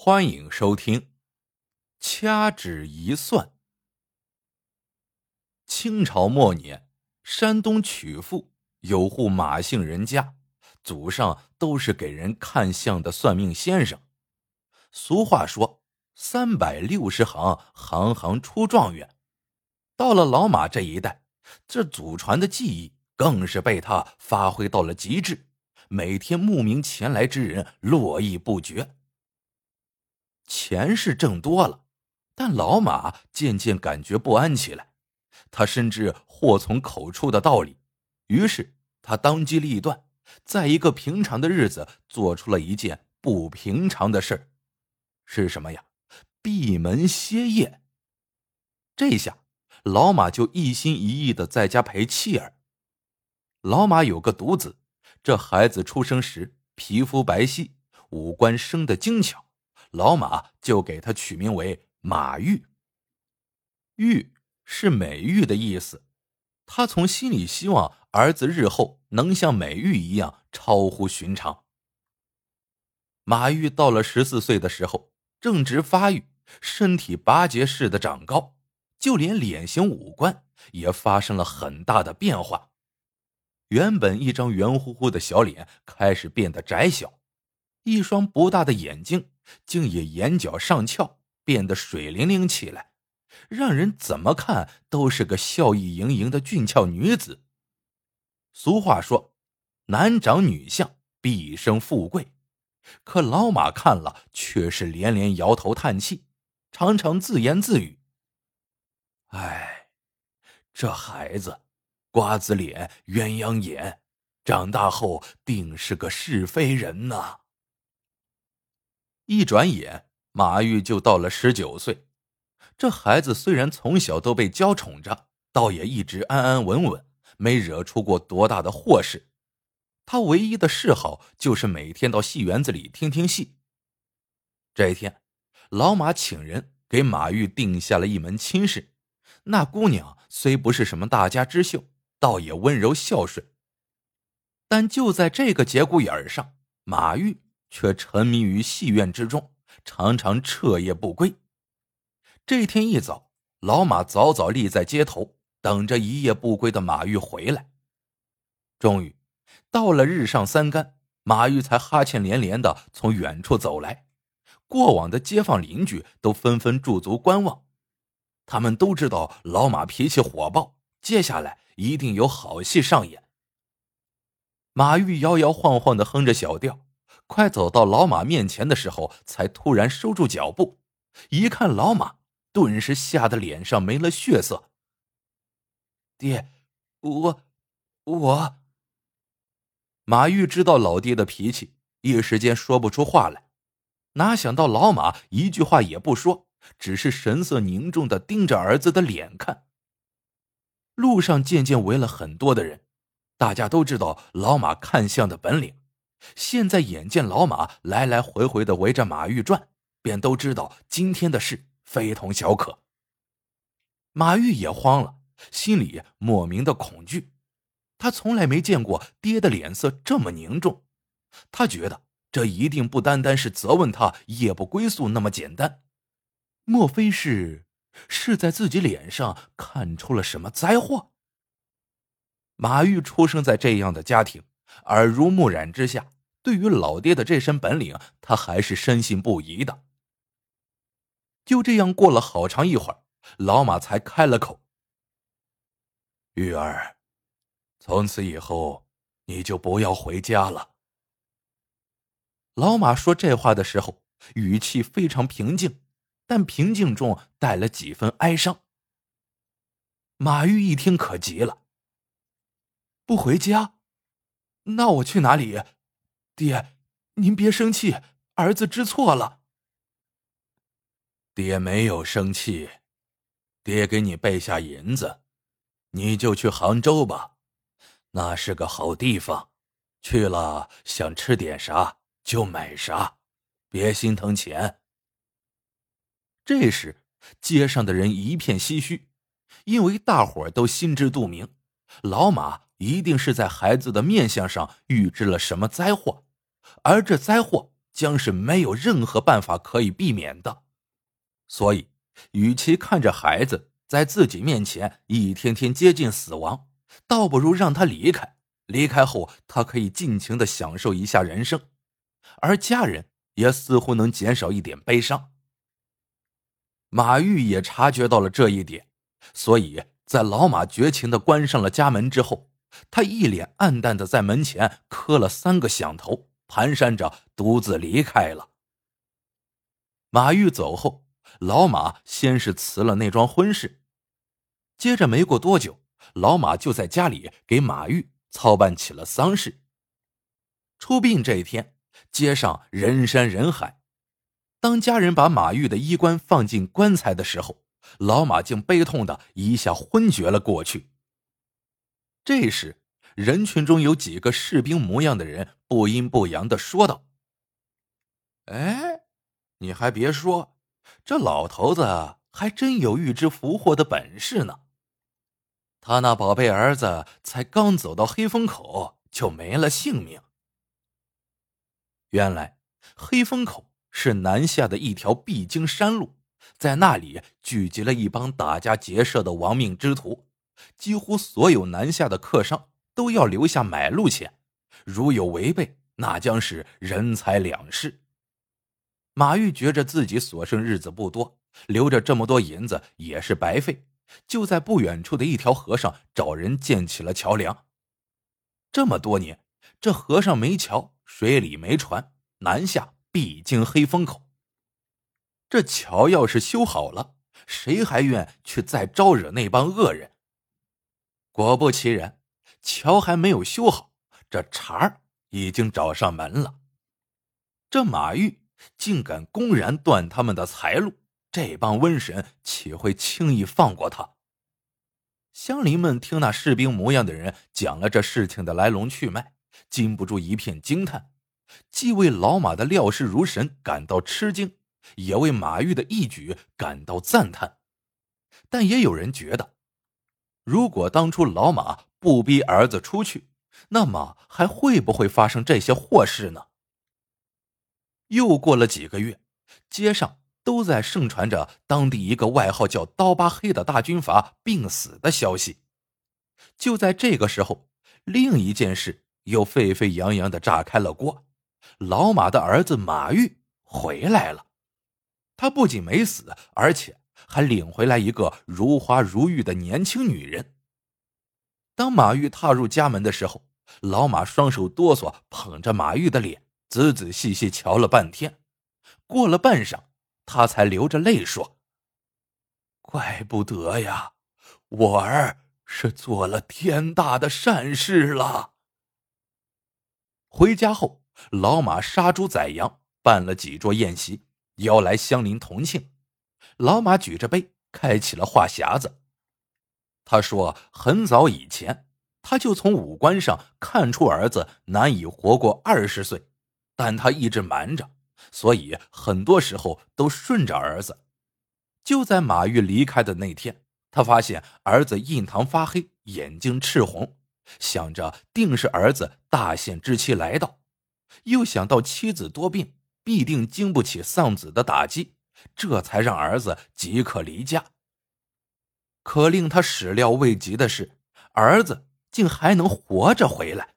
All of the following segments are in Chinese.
欢迎收听。掐指一算，清朝末年，山东曲阜有户马姓人家，祖上都是给人看相的算命先生。俗话说：“三百六十行，行行出状元。”到了老马这一代，这祖传的技艺更是被他发挥到了极致，每天慕名前来之人络绎不绝。钱是挣多了，但老马渐渐感觉不安起来。他深知祸从口出的道理，于是他当机立断，在一个平常的日子做出了一件不平常的事是什么呀？闭门歇业。这下老马就一心一意的在家陪妻儿。老马有个独子，这孩子出生时皮肤白皙，五官生得精巧。老马就给他取名为马玉。玉是美玉的意思，他从心里希望儿子日后能像美玉一样超乎寻常。马玉到了十四岁的时候，正值发育，身体拔节似的长高，就连脸型五官也发生了很大的变化。原本一张圆乎乎的小脸开始变得窄小，一双不大的眼睛。竟也眼角上翘，变得水灵灵起来，让人怎么看都是个笑意盈盈的俊俏女子。俗话说：“男长女相，必生富贵。”可老马看了却是连连摇头叹气，常常自言自语：“哎，这孩子，瓜子脸，鸳鸯眼，长大后定是个是非人呐。”一转眼，马玉就到了十九岁。这孩子虽然从小都被娇宠着，倒也一直安安稳稳，没惹出过多大的祸事。他唯一的嗜好就是每天到戏园子里听听戏。这一天，老马请人给马玉定下了一门亲事。那姑娘虽不是什么大家之秀，倒也温柔孝顺。但就在这个节骨眼上，马玉。却沉迷于戏院之中，常常彻夜不归。这天一早，老马早早立在街头，等着一夜不归的马玉回来。终于，到了日上三竿，马玉才哈欠连连的从远处走来。过往的街坊邻居都纷纷驻足观望，他们都知道老马脾气火爆，接下来一定有好戏上演。马玉摇摇晃晃的哼着小调。快走到老马面前的时候，才突然收住脚步。一看老马，顿时吓得脸上没了血色。爹，我，我。马玉知道老爹的脾气，一时间说不出话来。哪想到老马一句话也不说，只是神色凝重的盯着儿子的脸看。路上渐渐围了很多的人，大家都知道老马看相的本领。现在眼见老马来来回回的围着马玉转，便都知道今天的事非同小可。马玉也慌了，心里莫名的恐惧。他从来没见过爹的脸色这么凝重，他觉得这一定不单单是责问他夜不归宿那么简单，莫非是是在自己脸上看出了什么灾祸？马玉出生在这样的家庭。耳濡目染之下，对于老爹的这身本领，他还是深信不疑的。就这样过了好长一会儿，老马才开了口：“玉儿，从此以后你就不要回家了。”老马说这话的时候，语气非常平静，但平静中带了几分哀伤。马玉一听可急了：“不回家？”那我去哪里？爹，您别生气，儿子知错了。爹没有生气，爹给你备下银子，你就去杭州吧，那是个好地方，去了想吃点啥就买啥，别心疼钱。这时，街上的人一片唏嘘，因为大伙都心知肚明，老马。一定是在孩子的面相上预知了什么灾祸，而这灾祸将是没有任何办法可以避免的。所以，与其看着孩子在自己面前一天天接近死亡，倒不如让他离开。离开后，他可以尽情的享受一下人生，而家人也似乎能减少一点悲伤。马玉也察觉到了这一点，所以在老马绝情的关上了家门之后，他一脸暗淡的在门前磕了三个响头，蹒跚着独自离开了。马玉走后，老马先是辞了那桩婚事，接着没过多久，老马就在家里给马玉。操办起了丧事。出殡这一天，街上人山人海。当家人把马玉的衣冠放进棺材的时候，老马竟悲痛的一下昏厥了过去。这时，人群中有几个士兵模样的人不阴不阳的说道：“哎，你还别说，这老头子还真有预知福祸的本事呢。”他那宝贝儿子才刚走到黑风口，就没了性命。原来，黑风口是南下的一条必经山路，在那里聚集了一帮打家劫舍的亡命之徒，几乎所有南下的客商都要留下买路钱，如有违背，那将是人财两失。马玉觉着自己所剩日子不多，留着这么多银子也是白费。就在不远处的一条河上找人建起了桥梁。这么多年，这河上没桥，水里没船，南下必经黑风口。这桥要是修好了，谁还愿去再招惹那帮恶人？果不其然，桥还没有修好，这茬儿已经找上门了。这马玉竟敢公然断他们的财路！这帮瘟神岂会轻易放过他？乡邻们听那士兵模样的人讲了这事情的来龙去脉，禁不住一片惊叹，既为老马的料事如神感到吃惊，也为马玉的义举感到赞叹。但也有人觉得，如果当初老马不逼儿子出去，那么还会不会发生这些祸事呢？又过了几个月，街上。都在盛传着当地一个外号叫“刀疤黑”的大军阀病死的消息。就在这个时候，另一件事又沸沸扬扬的炸开了锅：老马的儿子马玉回来了。他不仅没死，而且还领回来一个如花如玉的年轻女人。当马玉踏入家门的时候，老马双手哆嗦，捧着马玉的脸，仔仔细细瞧了半天。过了半晌。他才流着泪说：“怪不得呀，我儿是做了天大的善事了。”回家后，老马杀猪宰羊，办了几桌宴席，邀来乡邻同庆。老马举着杯，开启了话匣子。他说：“很早以前，他就从五官上看出儿子难以活过二十岁，但他一直瞒着。”所以很多时候都顺着儿子。就在马玉离开的那天，他发现儿子印堂发黑，眼睛赤红，想着定是儿子大限之期来到，又想到妻子多病，必定经不起丧子的打击，这才让儿子即刻离家。可令他始料未及的是，儿子竟还能活着回来。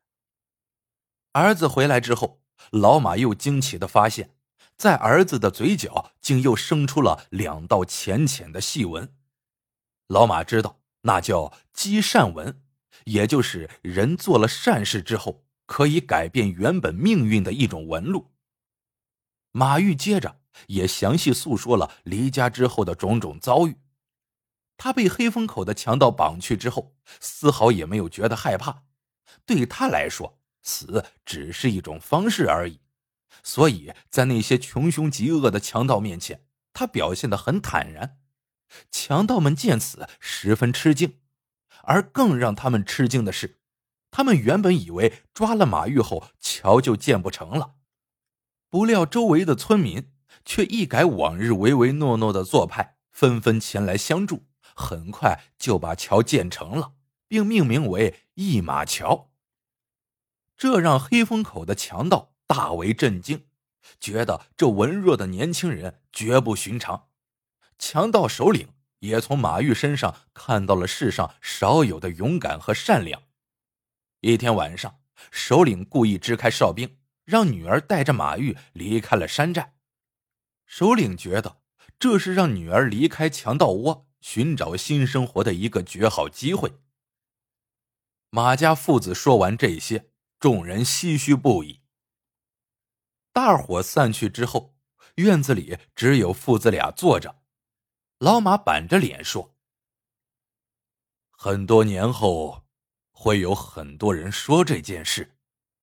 儿子回来之后，老马又惊奇的发现。在儿子的嘴角，竟又生出了两道浅浅的细纹。老马知道，那叫积善纹，也就是人做了善事之后，可以改变原本命运的一种纹路。马玉接着也详细诉说了离家之后的种种遭遇。他被黑风口的强盗绑去之后，丝毫也没有觉得害怕。对他来说，死只是一种方式而已。所以在那些穷凶极恶的强盗面前，他表现的很坦然。强盗们见此十分吃惊，而更让他们吃惊的是，他们原本以为抓了马玉后桥就建不成了，不料周围的村民却一改往日唯唯诺诺的做派，纷纷前来相助，很快就把桥建成了，并命名为一马桥。这让黑风口的强盗。大为震惊，觉得这文弱的年轻人绝不寻常。强盗首领也从马玉身上看到了世上少有的勇敢和善良。一天晚上，首领故意支开哨兵，让女儿带着马玉离开了山寨。首领觉得这是让女儿离开强盗窝，寻找新生活的一个绝好机会。马家父子说完这些，众人唏嘘不已。大伙散去之后，院子里只有父子俩坐着。老马板着脸说：“很多年后，会有很多人说这件事，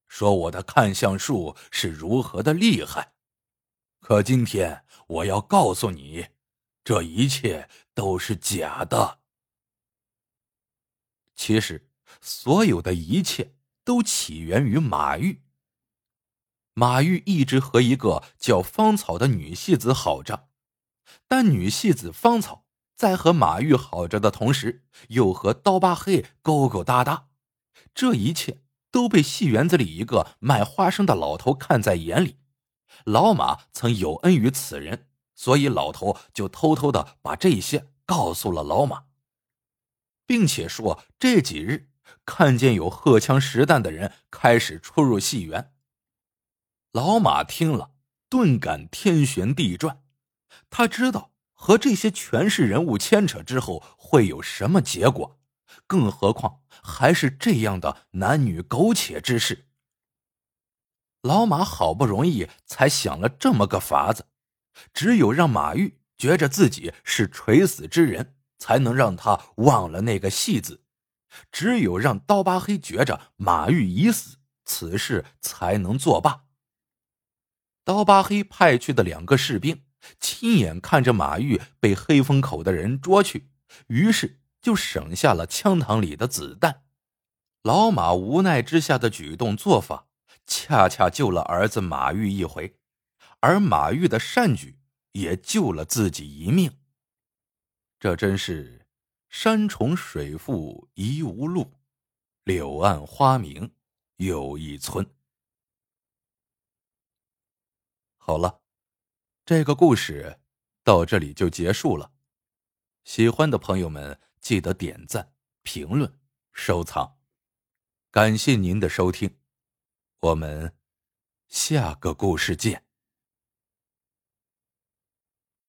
说我的看相术是如何的厉害。可今天我要告诉你，这一切都是假的。其实。”所有的一切都起源于马玉。马玉一直和一个叫芳草的女戏子好着，但女戏子芳草在和马玉好着的同时，又和刀疤黑勾勾搭搭。这一切都被戏园子里一个卖花生的老头看在眼里。老马曾有恩于此人，所以老头就偷偷的把这些告诉了老马，并且说这几日。看见有荷枪实弹的人开始出入戏园，老马听了顿感天旋地转。他知道和这些权势人物牵扯之后会有什么结果，更何况还是这样的男女苟且之事。老马好不容易才想了这么个法子，只有让马玉觉着自己是垂死之人，才能让他忘了那个戏子。只有让刀疤黑觉着马玉已死，此事才能作罢。刀疤黑派去的两个士兵亲眼看着马玉被黑风口的人捉去，于是就省下了枪膛里的子弹。老马无奈之下的举动做法，恰恰救了儿子马玉一回，而马玉的善举也救了自己一命。这真是。山重水复疑无路，柳暗花明又一村。好了，这个故事到这里就结束了。喜欢的朋友们记得点赞、评论、收藏，感谢您的收听，我们下个故事见。